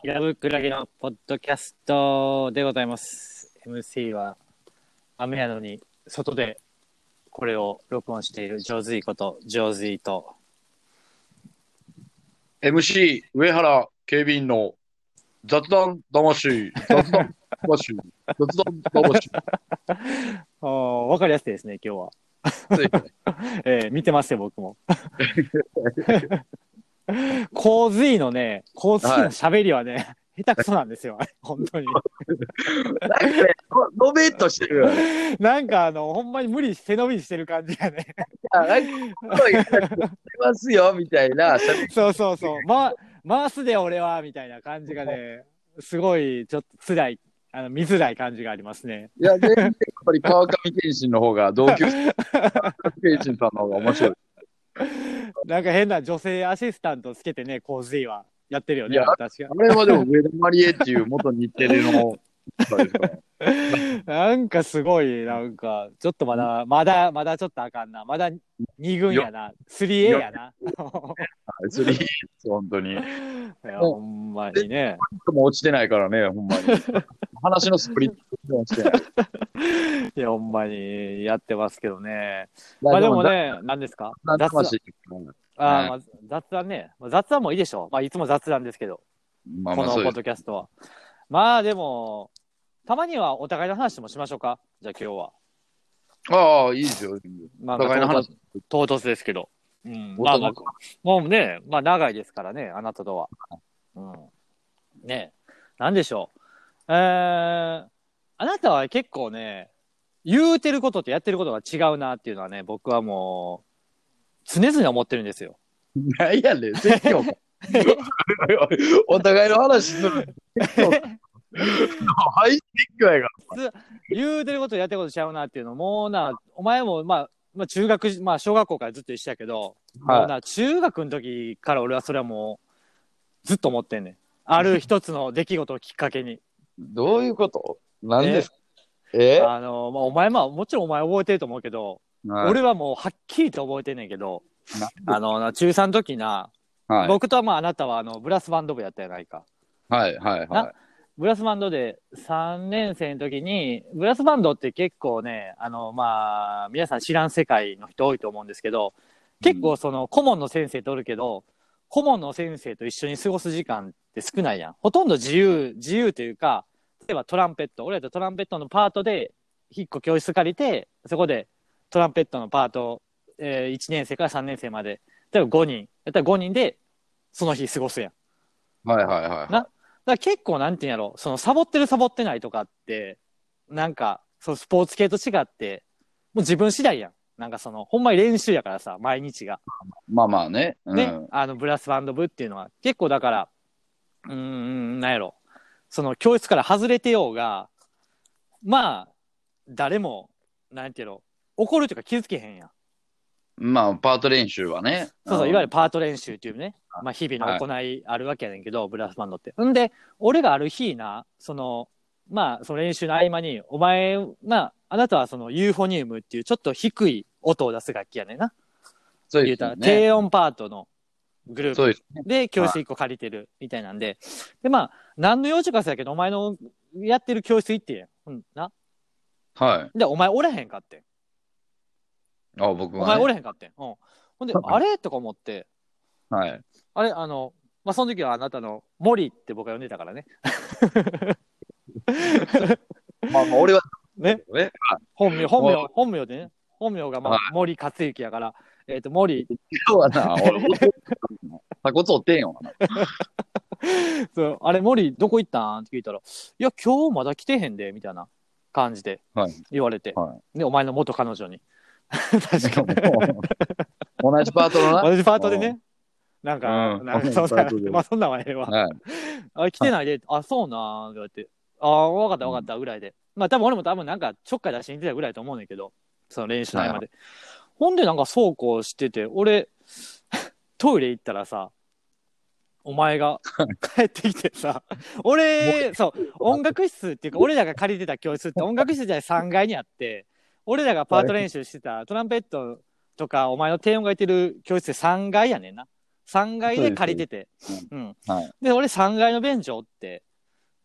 平ぶくらげのポッドキャストでございます。MC は雨やのに外でこれを録音している上手いこと上手いと MC 上原警備員の雑談魂、雑談魂、雑談魂。あーわかりやすいですね今日は、えー見てますよ僕も 洪水のね洪水の喋りはね、下手くそなんですよ 本当になんかね、ののべっとしてるよね。なんかあのほんまに無理背伸びしてる感じがねあなんか、声が聞こえますよ、みたいな。そうそうそう。ま、回すで俺は、みたいな感じがね、すごい、ちょっと辛い、あの、見づらい感じがありますね。いや、全然やっぱり川上健信の方が、同級生、川上健信さんの方が面白い。なんか変な女性アシスタントつけてね、洪水はやってるよね、いや私が。あれはでも上田マリエっていう元日テレの、なんかすごい、なんか、ちょっとまだ、まだ、まだちょっとあかんな。まだ2軍やな。3A やな。スリー本当に。いや、ほんまにね。も落ちてないからね、ほんまに。話のスプリットも落ちてない。いや、ほんまにやってますけどね。まあでもね、何ですか？雑談。あーまあ、雑談ね。まあ、雑談もいいでしょう。まあ、いつも雑談ですけど。このポッまあまあそうです。ドキャストは。まあでも、たまにはお互いの話もしましょうか？じゃあ今日は。ああ、いいですよ。まあ、お互いの話。唐突ですけど。うん。おまあもうね、まあ長いですからね、あなたとは。うん。ねなんでしょう？えー、あなたは結構ね、言うてることとやってることが違うなっていうのはね、僕はもう、常々思ってるんですよ。何やねん、説教か。お互いの話する。はい、説教やが言うてることとやってることちゃうなっていうのもうな、お前もまあ、まあ中学、まあ小学校からずっと一緒やけど、はいな、中学の時から俺はそれはもう、ずっと思ってんねん。ある一つの出来事をきっかけに。どういうこと？何ですか？え？あの、まあ、お前まあ、もちろんお前覚えてると思うけど、はい。俺はもうはっきりと覚えてんねんけど、なあの、な中3の時な、はい。僕とはまああなたはあの、ブラスバンド部やったやないか。はいはいはブラスバンドで3年生の時に、ブラスバンドって結構ね、あの、まあ、皆さん知らん世界の人多いと思うんですけど、結構その顧問の先生とおるけど、顧問の先生と一緒に過ごす時間って少ないやん。ほとんど自由、自由というか、例えばトランペット、俺らとトランペットのパートで、一個教室借りて、そこでトランペットのパート、えー、1年生から3年生まで、例えば5人、やったら5人でその日過ごすやん。い。はいはいはい。なだから結構なんていうんやろ、そのサボってるサボってないとかって、なんか、そのスポーツ系と違って、もう自分次第やん。なんかその、ほんまに練習やからさ、毎日が。まあまあね。うんね、あの、ブラスバンド部っていうのは、結構だから、うーん、なんやろ、その教室から外れてようが、まあ、誰も、なんていうの、怒るというか気づけへんやん。まあ、パート練習はね。そうそう、いわゆるる。パート練習っていうね、まあ、日々の行いあるわけやねんけど、ブラスバンドって。んで、俺がある日な、その、まあ、その練習の合間に、お前、まあ、あなたはそのユーフォニウムっていうちょっと低い音を出す楽器やねんな。そうですよね。低音パートのグループで教室一個借りてるみたいなんで、で、まあ、何の用事かせやけど、お前のやってる教室行ってやん。うん、な。はい。で、お前おれへんかってん。あ、僕お前おはね。れへんかってん。うん。ほんで、あれ？とか思って、はい。あれ、あの、まあ、その時はあなたの森って僕は呼んでたからね。まあまあ、俺は。ね。ね。本名、本名は、本名でね。本名が、まあは、森克行やから、えっ、と、森、今日はな、俺、タコツ折ってんよな。そう、あれ、森、どこ行ったんって聞いたら、いや、今日まだ来てへんで、みたいな感じではい言われて。はで、お前の元彼女に。確かに。同じパートのな。同じパートでね。なんか、うんなんか、そんなまあ、そんなんはええわ。はい。あ、来てないで、あ、そうなん、って言われて、ああ、わかったわかった、ぐらいで。まあ、多分俺も多分なんか、ちょっかい出しに行ってたぐらいと思うねんけど、その練習の合間で。ほんで、なんか、そうこうしてて、俺、トイレ行ったらさ、お前が帰ってきてさ、俺、そう、音楽室っていうか、俺らが借りてた教室って音楽室じゃない3階にあって、俺らがパート練習してたトランペットとか、お前の低音がいてる教室って3階やねんな。3階で借りてて。うん。はい。で、俺3階のベンチおって、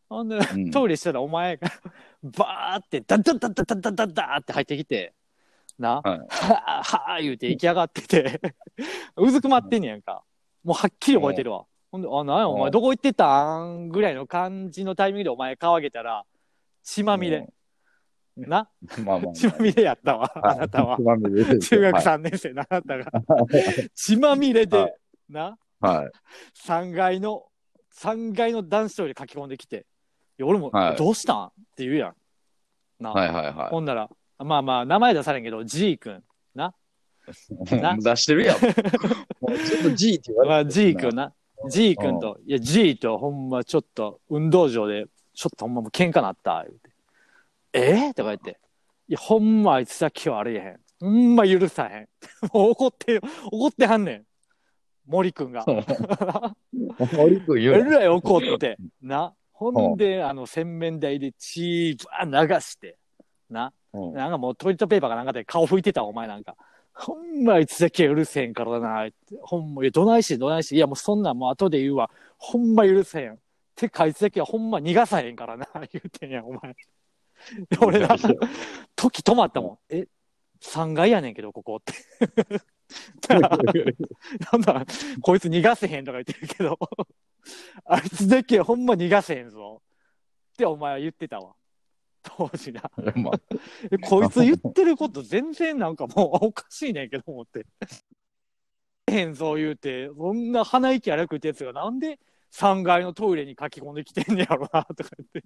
ほんで、うんトイレしてたらお前が、バーって、ダッダッダッダッダッダッダッって入ってきて、な、はい。はぁ、はぁ言うて行き上がってて、うずくまってんねやんか。もうはっきり覚えてるわ。ほんで、あ、なんやおうん。前どこ行ってたん？ぐらいの感じのタイミングでお前顔上げたら、血まみれ。な？まあまあ。血まみれやったわ、あなたは。中学3年生のあなたが。血まみれはで、な、はい。3階の、3階の男子トイレ書き込んできて、いや俺も、はい。どうしたん？って言うやん。な、はいはいはほんなら、まあまあ、名前出されんけど、G 君。な。い。な出してるやん。もうずっと G って言わ まあ、れて G 君な。G 君と、いや、G とほんまちょっと運動場で、ちょっとほんまもう喧嘩なった、言うて。え？ー、とか言って。いや、ほんまあいつ先はありえへん。ほんま許さへん。もう怒って、怒ってはんねん。森君が。森君言うえらい怒って、な。ほんで、あの、洗面台で血ばー流して、な。うんなんかもうトイレットペーパーかなんかで顔拭いてたわお前なんか。ほんまあいつだけうるせえんからな。ほんま、いや、どないしどないし。いや、もうそんなんもう後で言うわ。ほんま許せへん。てかあいつだけはほんま逃がさへんからな。言うてんやん、お前。で俺な、時止まったもん。え、3階やねんけど、ここって。なんだ、こいつ逃がせへんとか言ってるけど、あいつだけほんま逃がせへんぞ。ってお前は言ってたわ。当時な。まあ えこいつ言ってること全然なんかもうおかしいねんけど思って。へんぞ言うて、そんな鼻息荒くってやつがなんで3階のトイレに書き込んできてんねやろなとか言って。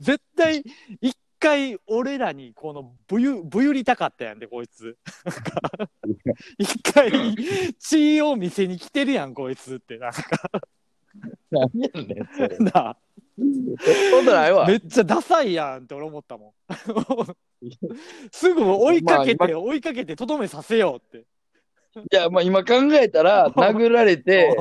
絶対一回俺らにこのぶゆ、ぶゆりたかったやんで、こいつ。一回血を見せに来てるやん、こいつって。なんか何やねん、それ。なあそんなないわめ。っちゃダサいやんって俺思ったもん。すぐ追いかけて、ま追いかけてとどめさせようって。いや、まあ今考えたら、殴られて、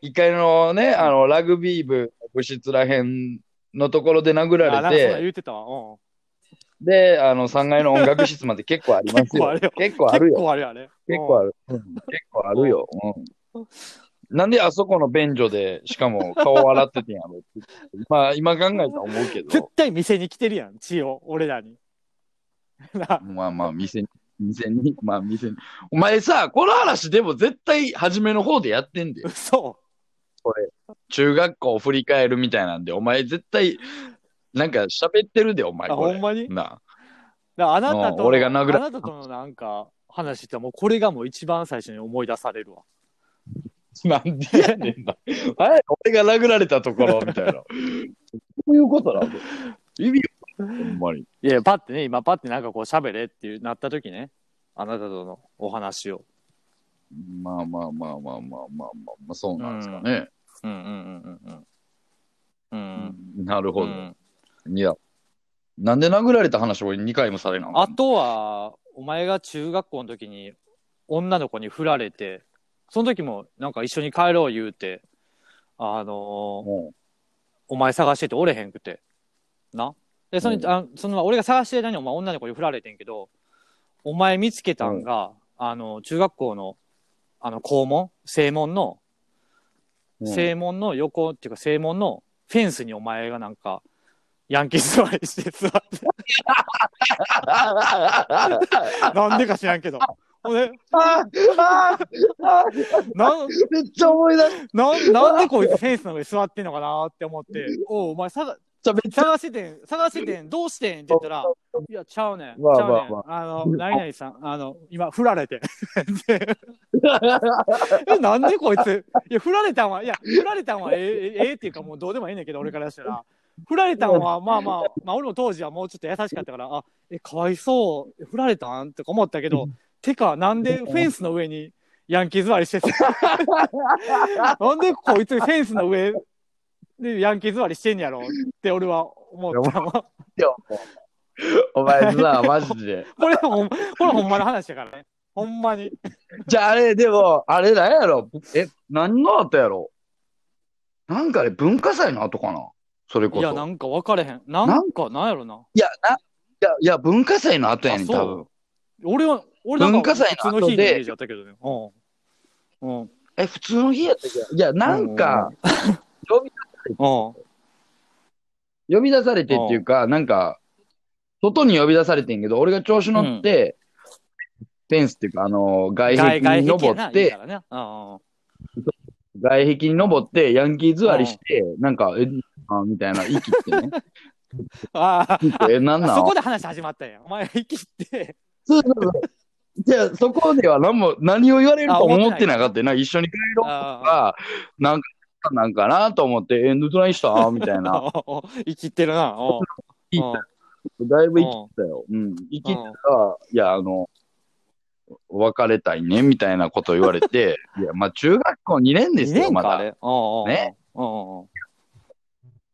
一回のね、あの、ラグビー部、部室らへんのところで殴あ、なんらかそんなんれて、言ってたわ。うん。で、あの、3階の音楽室まで結構ありますよ。結 結構ある結よ。構あるよ構ある。うん結構あるよ。うんなんであそこの便所で、しかも顔洗っててんやろ？って。まあ今考えたら思うけ絶ど、対店に来てるやん、血を、俺らに。な まあまあ店に、店に、まあ店に。お前さ、この話でも絶対初めの方でやってんで。嘘。中学校を振り返るみたいなんで、お前絶対、なんか喋ってるで、お前あ、これ。ほんまに？なだからあなたうんと、俺が殴らあなたとのなんか話ってもうこれがもう一番最初に思い出されるわ。なんでやねんな。はい、俺が殴られたところ、みたいな。どういうことなの意味よ、ほんまに。いや、パッてね、今パッてなんかこう喋れっていうなった時ね、あなたとのお話を。まあまあまあまあまあまあまあ、まあ、そうなんですかね。うんうんうんうんうん。うん。なるほど。うんいや、なんで殴られた話を2回もされなあとは、お前が中学校の時に女の子に振られて、その時もなんか一緒に帰ろう言うて、あのーもお前探してておれへんくて。な。で、その、うんあその俺が探してる間にお前女の子に振られてんけど、お前見つけたんが、あの、中学校の、あの、校門？正門の、う、正門の横っていうか正門のフェンスにお前がなんか、ヤンキー座りして座って、なんでか知らんけど。ほんで、あああなん、めっちゃ思い出なん、なんでこいつフェンスの上座ってんのかなって思って、おうお前探、た。めっちゃ、探しててん、探しててん、どうしてんって言ったら、いや、ちゃうねん、ちまあゃうねん。まああの、何々さん、あの、今、振られて。でえ、なんでこいつ、いや、振られたんは、いや、振られたんはええ、ええっていうか、もうどうでもいいねんけど、俺からしたら。振られたんは、まあまあ、まあ、俺も当時はもうちょっと優しかったから、あ、え、かわいそう、振られたんとか思ったけど、てか、なんでフェンスの上にヤンキー座りしてて、なんでこいつフェンスの上でヤンキー座りしてんやろ？って俺は思った。お前さ、マジで。これほん、これほんまの話だからね。ほんまに。じゃああれ、でも、あれなんやろ？え、何の後やろ？なんかね、文化祭の後かな？それこそ。いや、なんか分かれへん。なんか、なんやろな。いや、な、いや、いや、文化祭の後やねん、多分。俺は、俺なんか文化祭の後で普通の日のイメージだったけどね。うん。うん。え、普通の日やったっけ？いや、なんか、呼びうん。呼び出されてっていうか、なんか、外に呼び出されてんけど、俺が調子乗って、フェンスっていうか、あの、外壁に登やなって、言うたらねうんうん外壁に登って、ヤンキー座りして、なんか、え、あみたいな、息ってね。あえ、なんなん？そこで話始まったんや。お前、生きって。そうそうそう。じゃあ、そこでは何も、何を言われると思ってなかったよな。一緒に帰ろうとあか、なんか、なんかなと思って、え、どないした？みたいな。あ。生きってるな。だいぶ生きてたよ。うん。生きてたら、いや、あの、別れたいね、みたいなこと言われて、いや、まあ、中学校2年です2よ、まだ。ね。うんうんうん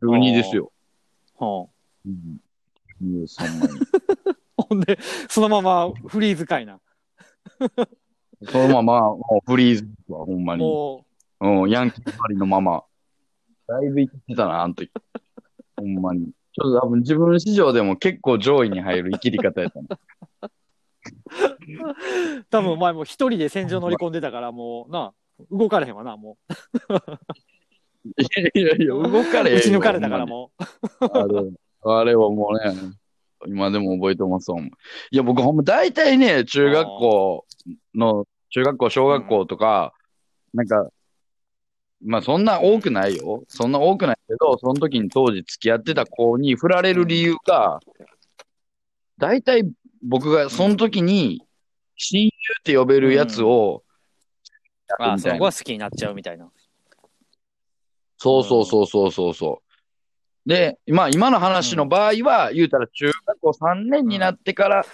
中2ですよ。うんうん。そんなに。ほんで、そのままフリーズかいな。そのまま、もうフリーズは、ほんまに。もうん、ヤンキーばりのまま。だいぶ生きてたな、あの時。ほんまに。ちょっと多分自分史上でも結構上位に入る生きり方やったな。う、多分お前もう一人で戦場乗り込んでたから、もうな、動かれへんわな、もいやいやいや、動かう。れへんよ打ち抜かれたからもあれ、あれはもうね、今でも覚えてますもん。いや、僕ほんま大体ね、中学校の、中学校、小学校とか、なんか、まあそんな多くないよ。そんな多くないけど、その時に当時付き合ってた子に振られる理由が、大体僕がその時に親友って呼べるやつを、う。ああ、みたいなその子は好きになっちゃうみたいな。そうそうそうそうそうそう。で、まあ今の話の場合は、言うたら中学校3年になってから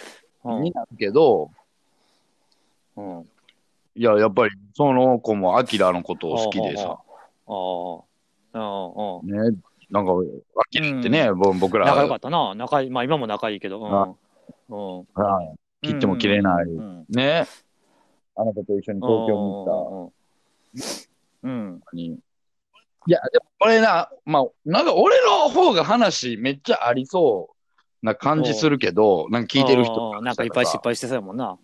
うんになるけど、うん。いや、やっぱりその子もアキラのことを好きでさ、ああ。うんうん。ね、なんか、アキラってね、ぼ僕ら、仲良かったな。仲いい、まあ今も仲いいけど。うん。うん。はい切っても切れない、うん。ね、あなたと一緒に東京に行っうん。うん。いや、でもこれな、まあ、なんか俺の方が話めっちゃありそうな感じするけど、なんか聞いてる人うんなんかいっぱい失敗してそうやもんな。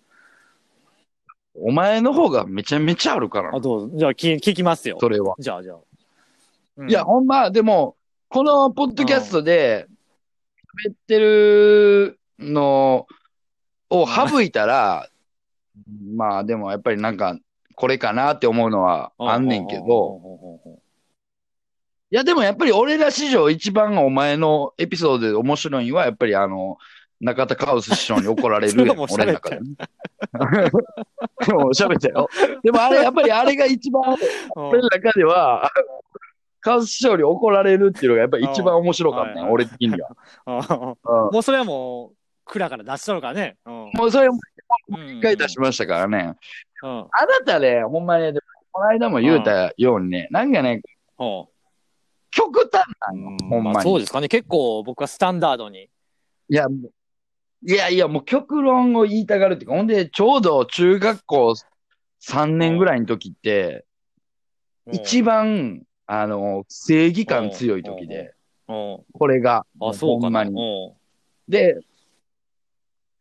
お前の方がめちゃめちゃあるからあ、どうぞ。じゃあ聞聞きますよ。それは。じゃあじゃあ。うんいや、ほんま、でも、このポッドキャストで喋ってるのを省いたら、まあでもやっぱりなんか、これかなって思うのはあんねんけど、いやでもやっぱり俺ら史上一番お前のエピソードで面白いのは、やっぱりあの、中田カウス師匠に怒られるやん、俺の中で喋ったよ。でも喋ったよ。でもあれ、やっぱりあれが一番 俺の中では、カウス師匠に怒られるっていうのがやっぱり一番面白かったね、うん俺的には。もうそれはもう、蔵から出しとるからね。うん。もうそれも一一回出しましたからね。うん。あなたね、ほんまに、この間も言うたようにね、なんかね、うん極端なの、ほんまに。そうですかね。結構僕はスタンダードに。いや、いやいや、もう極論を言いたがるっていうか、ほんで、ちょうど中学校3年ぐらいの時って、一番、あの、正義感強い時で、うん。これが、あ、そうかな。ほんまに。うんで、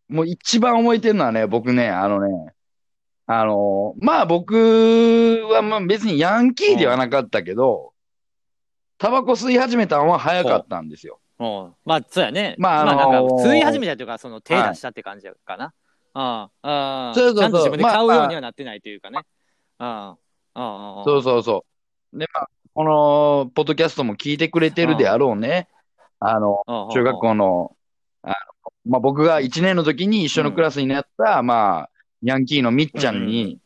もう一番覚えてるのはね、僕ね、あのね、あの、まあ僕はまあ別にヤンキーではなかったけど、タバコ吸い始めたのは早かったんですよ。うん。まあ、そうやね。まああのーなんか、吸い始めたというか、その手出したって感じかな。うん。うん。そうそうそうちゃんと自分で買うまあようにはなってないというかね。うん。うん。うん。そうそうそう。で、まあ、この、ポッドキャストも聞いてくれてるであろうね。あの、うん。中学校の、あの、まあ僕が1年の時に一緒のクラスになった、まあ、ヤンキーのみっちゃんに、ん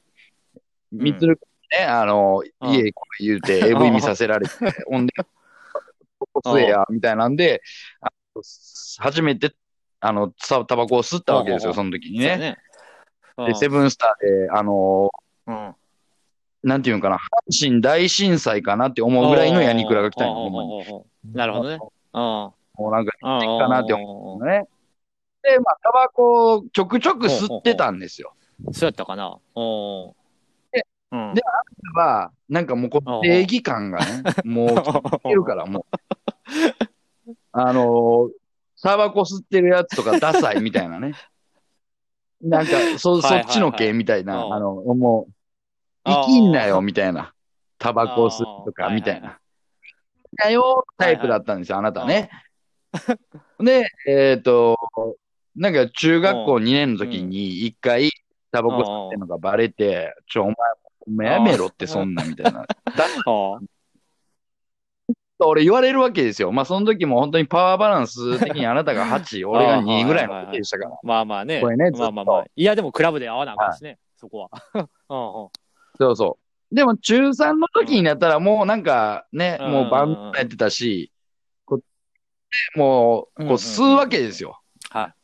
みつるね、あの、うん家来い言うて AV 見させられて、ほんで、吸えや、みたいなんで、初めて、あの、さタバコを吸ったわけですよ、うんその時にね。で、セブンスターで、あの、うん。なんていうんかな、阪神大震災かなって思うぐらいのヤニクラが来たんよ。なるほどね。うん。もうなんか、うん。かなって思うね。で、まあ、タバコをちょくちょく吸ってたんですよ。そうやったかな。うん。でうん。では、なんかもうこの正義感がね、もう、いけるから、もう。あのー、タバコ吸ってるやつとかダサいみたいなね。なんか、そ、そっちの系みたいな、うんあの、もう、生きんなよ、みたいな。タバコを吸うとか、みたいな。なよ、タイプだったんですよ、あなたね。で、えっ、と、なんか中学校2年の時に一回タバコ吸ってるのがバレて、ちょ、お前、お前やめろってそんな、みたいな。俺言われるわけですよ。まあその時も本当にパワーバランス的にあなたが8、俺が2ぐらいの時でしたから。まあまあね。これねまあまあまあ。いや、でもクラブで会わなあかんしね、そこは。うんうんそうそう。でも中3の時になったらもうなんかね、うんもうバンドやってたし、こうもう、こう吸うわけですよ。はい。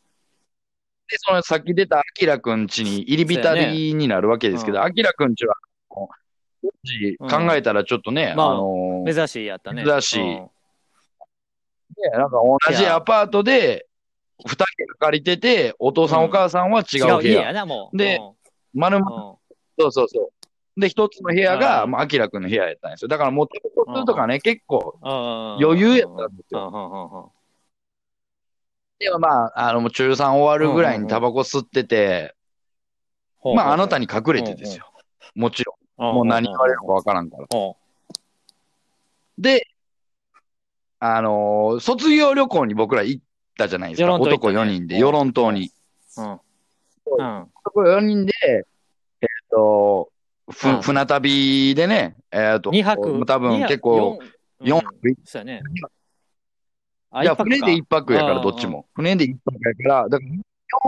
で、そのさっき出たアキラくんちに入り浸りになるわけですけど、アキラくんちは、考えたらちょっとね、まああのー珍しいやったね。珍しいうんねなんか同じアパートで、二人が借りてて、お父さんお母さんは違う部屋。な、もう。で丸々、うん、そうそうそう。で、一つの部屋が、うんまあ、アキラくんの部屋やったんですよ。だからもう、とかね、結構余余裕やったんですよ。うんうんうんうんでもまあ、あの、中3終わるぐらいにタバコ吸ってて、まあ、あなたに隠れてですよ。もちろん。もう何言われるかわからんから。ほで、あのー卒業旅行に僕ら行ったじゃないですか。与論島行った男ね4人で、与論島に。ううん。うん。男4人で、えっ、と、ふうん船旅でね、えっ、と、2泊。多分結構、四4うん泊、そうやね。いや、船で1泊やから、どっちも。船で1泊やから、だから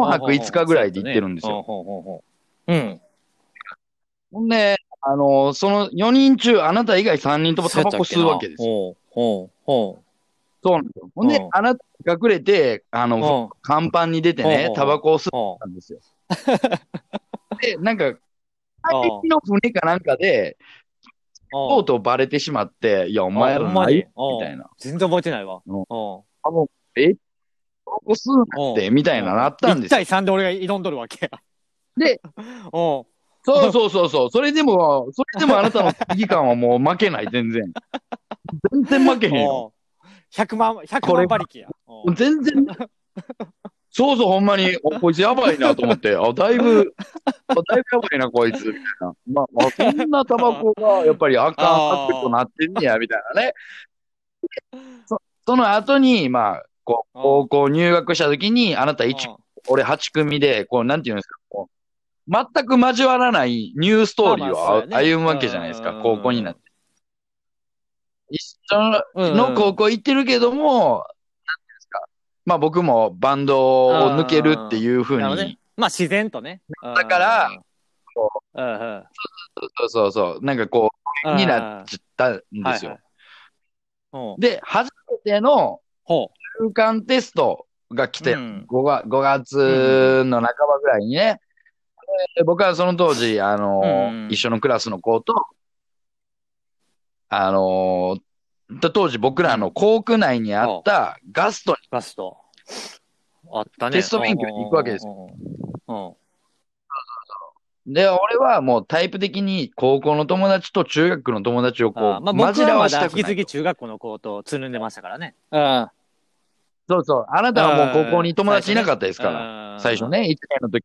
4泊5日ぐらいで行ってるんですよ。ほうほうほうほううん。ほんで、あのーその4人中、あなた以外3人ともタバコ吸うわけですよ。ほうほうほそうなんですよ。ほんでうん、あなた隠れて、あう。の、甲板に出てねタバコを吸っほたんですよ。で、なんか、帰りの船かなんかで、う。とうとうバレてしまって、いや、お前あらないみたいな。全然覚えてないわ。うんうん。あの、え？タバコ吸うなって、みたいななったんですよ。1対3で俺が挑んどるわけや。で、お そうそうそうそう。それでも、それでもあなたの危機感はもう負けない、全然。全然負けへんよ。お100万、100これ万馬力や。お全然。そうそう、ほんまに、おこいつやばいなと思って、あ、だいぶ、あだいぶやばいな、こいつ、みたいな。まあ、あそんなタバコが、やっぱりあかん、あー悪となってんねや、みたいなね。そその後に、まあ、こう、高校入学した時に、あなた一うん俺8組で、こう、なんていうんですか、全く交わらないニューストーリーを歩むわけじゃないですか、うん。高校になって。一緒の高校行ってるけども、なんていうんですか、まあ僕もバンドを抜けるっていうふうに。まあ自然とね。だから。そうそうそう、なんかこう、になっちゃったんですよ。で、初めてのほ中間テストが来う。て、うん。5月 ,5 月の半ばぐらいにね、で僕はその当時、あのーうん一緒のクラスの子と、あの当時僕らの校区内にあったガストに、ガスト。あったね。テスト勉強に行くわけですよ。で、俺はもうタイプ的に高校の友達と中学の友達をこう、あーまあ、僕はまわしたくないだ引き続き。中学校の子とつるんでましたからね。うん。そうそう。あなたはもう高校に友達いなかったですから。ら最初。ね、1年の時。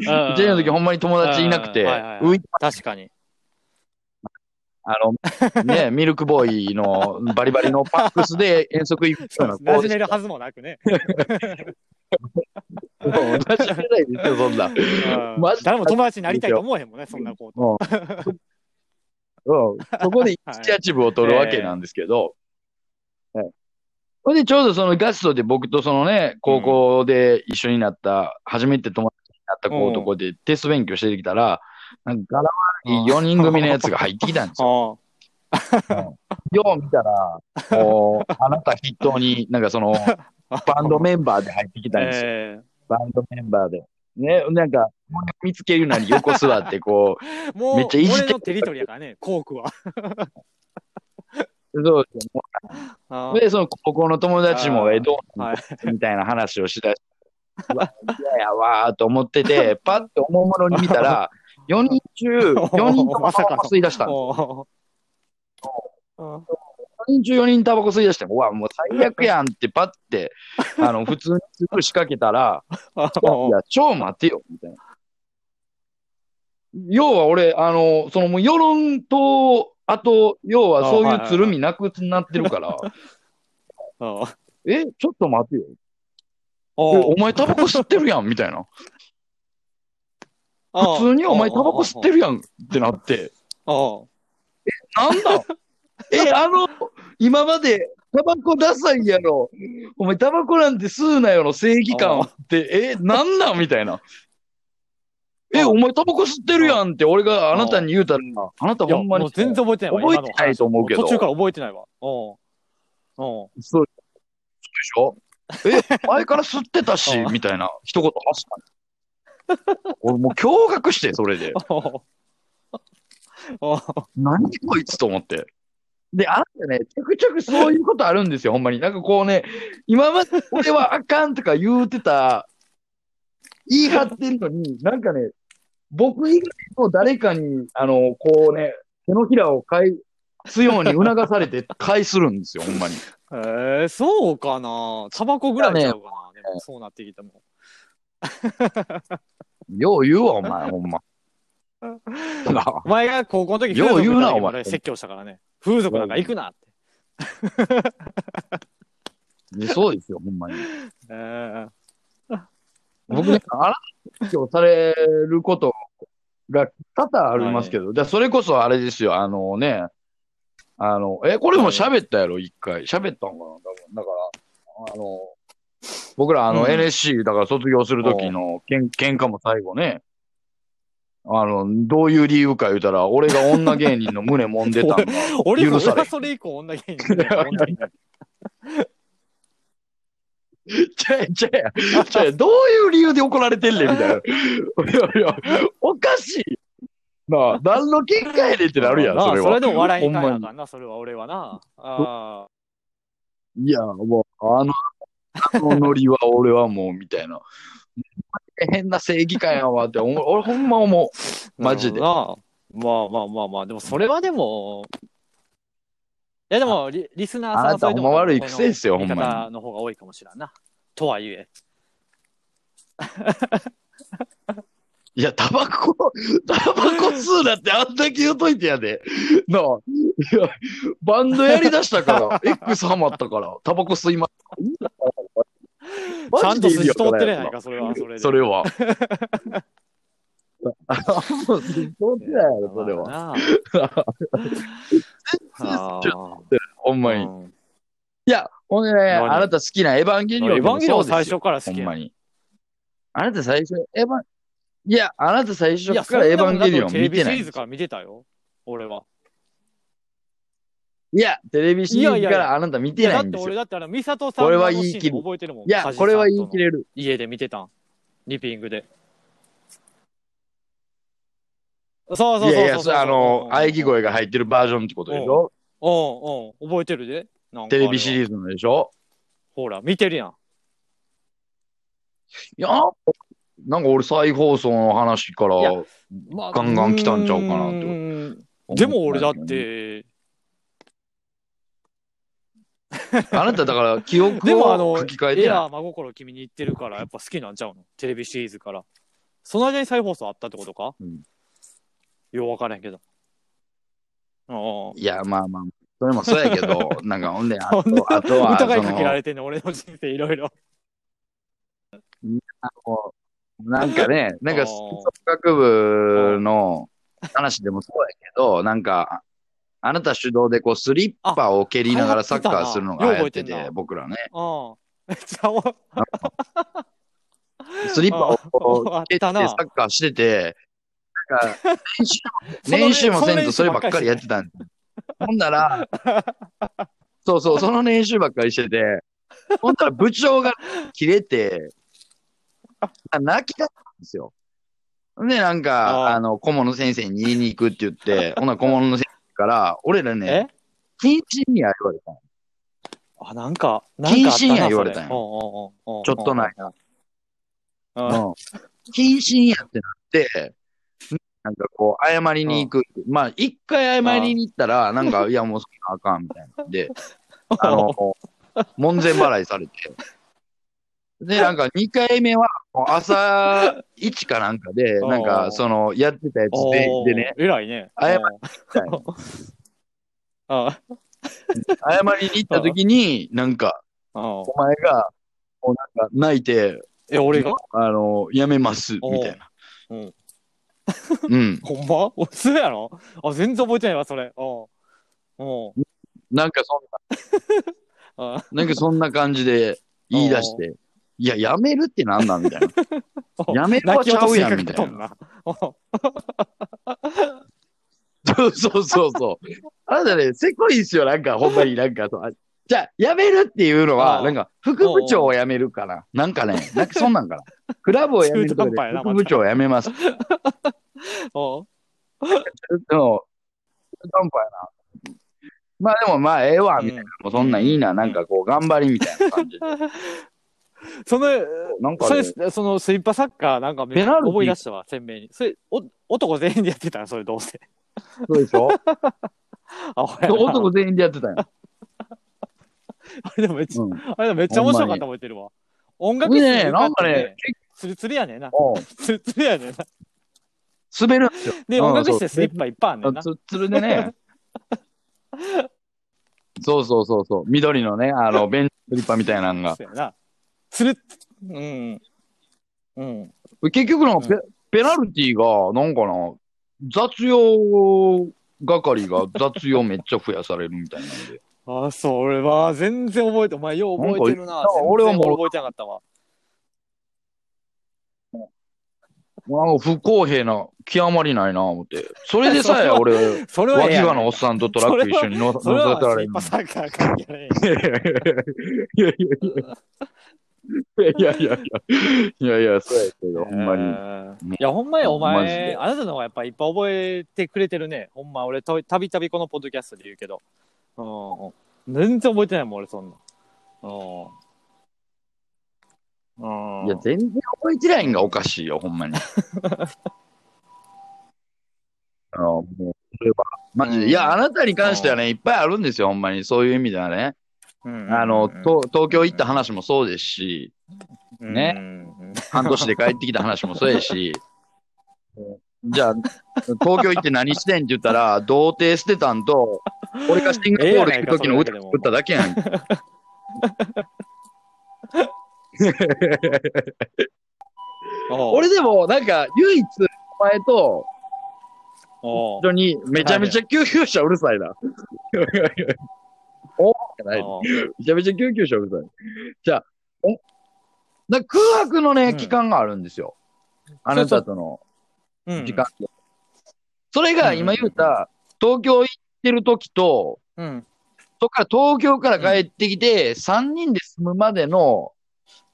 うん。1年の時ほんまに友達いなくて、うん。はいはいはい。確かに。あの、ね、ミルクボーイのバリバリのパックスで遠足行くような馴染子ですめるはずもなくね。もうめないですよ、そんな。うん。マジ誰も友達になりたいと思えへんもんね、そんな子と。もううん、そこでイニシアチブを取るわけなんですけど、はい。それでちょうどそのガストで僕とそのね、高校で一緒になった、初めて友なった子うん。とこでテスト勉強してきたら、なんかガラ悪い4人組のやつが入ってきたんですよ。あ よう見たら、こう、あなた筆頭に、なんかその、あバンドメンバーで入ってきたんですよ。えバンドメンバーで。ね、なんか、見つけるなり横座って、こえもう、めっちゃいじって俺のテリトリーやからね、コークは。う、そうですよ。あで、その高校の友達も、え、どうはい。みたいな話をしだし嫌やわーと思ってて、パッと思うものに見たら、4人中、4人ともタバコ吸い出したんですよ。おーうん4人中4人タバコ吸い出して、うわ、もう最悪やんってパッて、あの、普通にすぐ仕掛けたら、いや、超待てよ、みたいな。要は俺、あの、そのもう世論と、あと、要はそういうつるみなくなってるから、うん。え、ちょっと待てよ。えおお前タバコ吸ってるやん、みたいな。普通にお前タバコ吸ってるやんってなって、おなんだ？え、あの、今までタバコダサいやろ。お前タバコなんて吸うなよの正義感って、え、なんなんみたいな。え、あお前タバコ吸ってるやんって俺があなたに言うたら、あなたほんまに。全然覚えてないわ。覚えてないと思うけど。途中から覚えてないわ。おうおう。そうでしょ？え、前から吸ってたし あ、みたいな一言発したの。俺もう驚愕して、それで。何こいつと思って。で、あんたね、ちょくちょくそういうことあるんですよ、ほんまに。なんかこうね、今まで俺はあかんとか言うてた、言い張ってるのに、なんかね、僕以外の誰かに、あの、こうね、手のひらを返すように促されて返するんですよ、ほんまに。えー、そうかなタバコぐらいちゃうかな、でもそうなってきても。よう言うわ、お前、ほんま。お前が高校の時、よう言うなお前俺説教したからね。風俗なんか行くなって。ねそうですよ、ほんまに。えー、僕ね、あら、今日されることが多々ありますけど、でそれこそあれですよ、あのね、あの、え、これも喋ったやろ、一回。喋ったんかな、多分。だから、あの、僕らあのうん NSC、だから卒業するときのけん喧嘩も最後ね、あの、どういう理由か言うたら、俺が女芸人の胸揉んでたんだ。俺も許され俺はそれ以降女芸人で女芸人ちゃやちゃや、ちゃや、どういう理由で怒られてんねん、みたいな。いやいや、おかしい。なあ、何の喧嘩やねんってなるやん、それは。それでも笑いに変えなあかんな、それは俺はな。あいや、もう、あの、あのノリは俺はもう、みたいな。変な正義感やわって俺ほんま思う。あマジでまあまあまあまあ、でもそれはでも、いやでもリ、リスナーさんはそれでも悪い癖ですよほんまの方が多いかもしれんな。とはいえ。いや、タバコ、タバコ吸うなってあんだけ言うといてやで。なあ、いや、バンドやりだしたから、X ハマったから、タバコ吸います。ちゃんと筋通ってるやないか。か、それは。それでそれは。あもう筋通ってないやろ、それは。まあなあほんまに。うんいや、ほんでね、何？あなた好きなエヴァンゲリオンエヴァンゲリオン最初から好きほんまに。あなた最初、エヴァン、いや、あなた最初いや、からエヴァンゲリオンテレ見てないビシリー。ズから見てたよ。俺は。いや、テレビシリーズいやいやいやからあなた見いや、だっててないんですよ。俺だってあの、ミサトさんのシーン覚えてるもん。いや、これは言い切る。れる。家で見てたん。リピングで。そうそうそういやいや、それあの、喘ぎ声が入ってるバージョンってことでしょ？うんうん。覚えてるで。テレビシ。リーズのでしょ？ほら、見てるやん。いや、なんか俺再放送の話からいやまあガンガン来たんちゃうかなってうーんでも俺だっ、て、あなただから 記憶でもあのを吹き替えてなエアー真心君に言ってるから、やっぱ好きなんちゃうの？テレビシリーズから。その間に再放送あったってことか？うんよう分からへんけど。あい。いや、まあまあ、それもそうやけど、なんかほんで、あとあとは、疑いかけらそれてんね俺の人生いろいろ。のなんかね、なんか、吹奏楽部の話でもそうやけど、なんか、あなた主導でこうスリッパを蹴りながらサッカーするのが流行ってて僕らね。めっちゃお スリッパを蹴ってサッカーしてて、なんか、練習も、練習もせんとそればっかりやってたん。ほんなら、そうそう、その練習ばっかりしてて、ほんなら部長が切れて、泣き出したんですよ。で、なんか、あああの、顧問の先生に言いに行くって言って、ほな顧問の先生から、俺らね、え？謹慎や言われたのあ、なんか、なんかあったな謹慎や言われたんちょっとの間。うんうん。謹慎やってなって、なんかこう、謝りに行く。まあ、一回謝りに行ったら、なんか、いや、もうそんなあかんみたいなんで、あの、門前払いされて。で、なんか2回目は、朝 1かなんかで、なんか、その、やってたやつで、でね、偉いね。謝りたい。あ謝りに行った時に、なんか、あ。お前が、もうなんか、泣いて、え、俺が？あの、やめます、みたいな。うん。うん。ほんま？おそうやろ？あ、全然覚えてないわ、それ。うん。うん。なんかそん あな、なんかそんな感じで言い出して、いや、やめるってなんなんみたいな。やめるはちゃうやんみたいなな。そうそうそうそう。あなたね、せこいっすよ、なんか、ほんまになんかそう。あじゃあ、辞めるっていうのは、なんか、副部長を辞めるかな。なんかね、なんかそんなんかな。クラブを辞めると副部長を辞めます。おの、中途半端やな。まあでも、まあ、ええわ、みたいな。もうそんなんいいな、なんかこう、頑張りみたいな感じで。その、なんかそね、れ、そのスイッパサッカーなんかめペナルティー思い出したわ、鮮明に。それ、お男全員でやってたんそれどうせ。そうでしょ？あ、ほやな男全員でやってたよ。あれでもめっちゃ、うん。あれでもめっちゃ面白かった覚えてるわ。音楽室ねなんかね、ツルツルやねんな。うんツルツルやねんな。滑るんですよ。で、うん音楽室でスリッパいっぱいあんねんな。つつるでね。そうそうそうそう。緑のね、あの、ベンチスリッパみたいなのが。そうやな。つる、うん。うん。結局のペ,、ペナルティーが、なんかな、雑用係が雑用めっちゃ増やされるみたいなんで。あ、それは全然覚えて、お前よう覚えてるな。な俺はもう覚えてなかったわ。もうなんか不公平な、極まりないな、思って。それでさえ 俺、それはええやん脇がのおっさんとトラック一緒に乗せてられるスリッ。パサッカー関係ない。いやいやいやいやいやいやいやいやいや、そうやけど、ほんまに。えーいや、ほんまにお前、であなたの方がやっぱいっぱい覚えてくれてるね。ほんま、俺と、たびたびこのポッドキャストで言うけど。うん。全然覚えてないもん、俺、そんな。うん。うん。いや、全然覚えてないんがおかしいよ、ほんまに。あのもう、それは、マジで。いや、あなたに関してはね、いっぱいあるんですよ、ほんまに。そういう意味ではね。うんあの、と東京行った話もそうですし、ね。うん半年で帰ってきた話もそうやし、じゃあ、東京行って何してんって言ったら、童貞捨てたんと、俺がシンガポール行く時の歌作っただけやん。俺でも、なんか、唯一、お前と、おう。人に、めちゃめちゃ救急車うるさいな。おじゃない。めちゃめちゃ救急車うるさい。じゃあ、おな空白のね、うん期間があるんですよ。あなたとのうん時間。それが今言うた、東京行ってる時と、うん。そっから東京から帰ってきて、3人で住むまでの、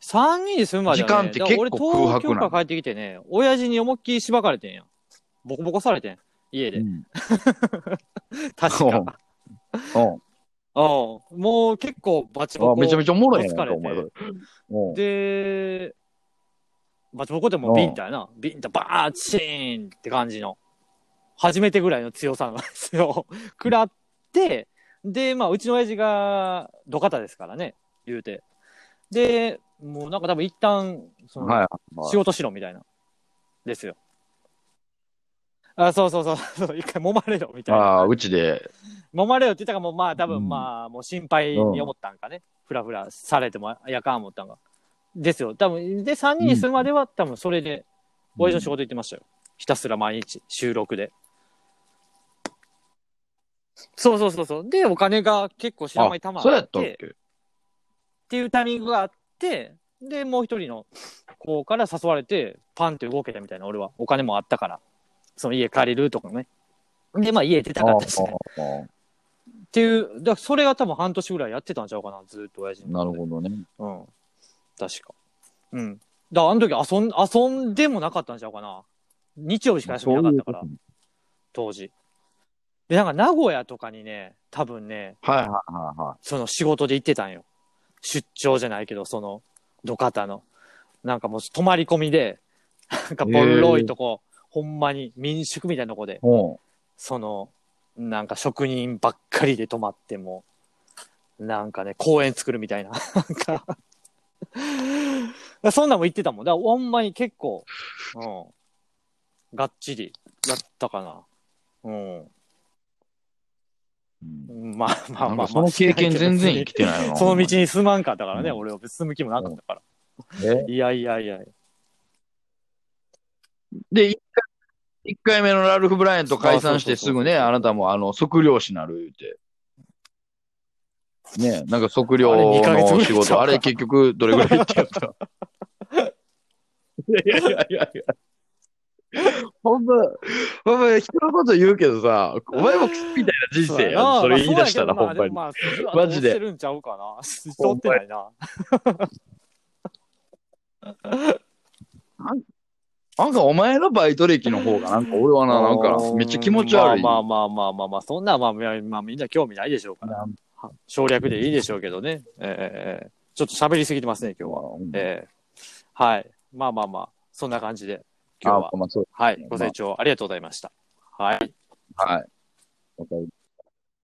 3人で住むまでは、ね、時間って結構だから俺空白なの東京から帰ってきてね、親父に思いっきりしばかれてんや。ボコボコされてん。家で。うん 確か。うんうん。もう結構バチボコ。あめちゃめちゃおもろいやんか、疲れてお前それ。うんで、バチボコでもビンタやな。ビンタバーチーンって感じの。初めてぐらいの強さの強 食らって、で、まあ、うちの親父が土方ですからね、言うて。で、もうなんか多分一旦、その、はいはい仕事しろみたいな。ですよ。あ、そうそうそう、そう一回揉まれろみたいな。ああ、うちで、揉まれよって言ったからもうまあ多うん分まあもう心配に思ったんかね。ふらふらされてもやかん思ったんか。ですよ。多分、で、3人に住むまでは多分それで、親父の仕事行ってましたよ。ひたすら毎日、収録で。そうそうそうそう。で、お金が結構知らないたまそうやったっっっていうタイミングがあって、で、もう一人の子から誘われて、パンって動けたみたいな、俺は。お金もあったから。その家借りるとかね。で、まあ家出たかったしね。っていう、だそれが多分半年ぐらいやってたんちゃうかな、ずっと親父あなるど。ほどね。うん。確か。うん。だからあの時遊ん遊んでもなかったんちゃうかな。日曜日しか休みなかったから、そういう当時。で、なんか名古屋とかにね、多分ね、はいはいはいはその仕事で行ってたんよ。出張じゃないけど、その、土方の。なんかもう泊まり込みで、なんかボロいとこ、ほんまに民宿みたいなとこでその、なんか職人ばっかりで泊まっても、なんかね、公園作るみたいな。なんか、そんなんも言ってたもん。だから、ほんまに結構、うん。がっちりやったかな。うん。うんまあまあまあその経験全然生きてないよな。その道に進まんかったからね、うん俺は別に進む気もなかったから。え？いやいやいや。で、一回一回目のラルフ・ブライアント解散してすぐね、あなたもあの、測量士なる言うて。ねなんか測量の仕事、あれ結局どれぐらいってやったいやいやいやいや。ほんま、ほんま人のこと言うけどさ、お前もみたいな人生やん。それ言い出したら、ほんまに。まあ、マジでるんちゃうかな。通ってないな。なん かお前のバイト歴の方が、なんか俺はな、なんかめっちゃ気持ち悪い。まあまあまあまあまあまあ、そんなまあ、まあ、まあみんな興味ないでしょうから。は省略でいいでしょうけどね。ええちょっと喋りすぎてますね、今日は。ええはい。まあまあまあ、そんな感じで、今日はあ、まあそう。はい、ご清聴ありがとうございました。はい。はい。わかり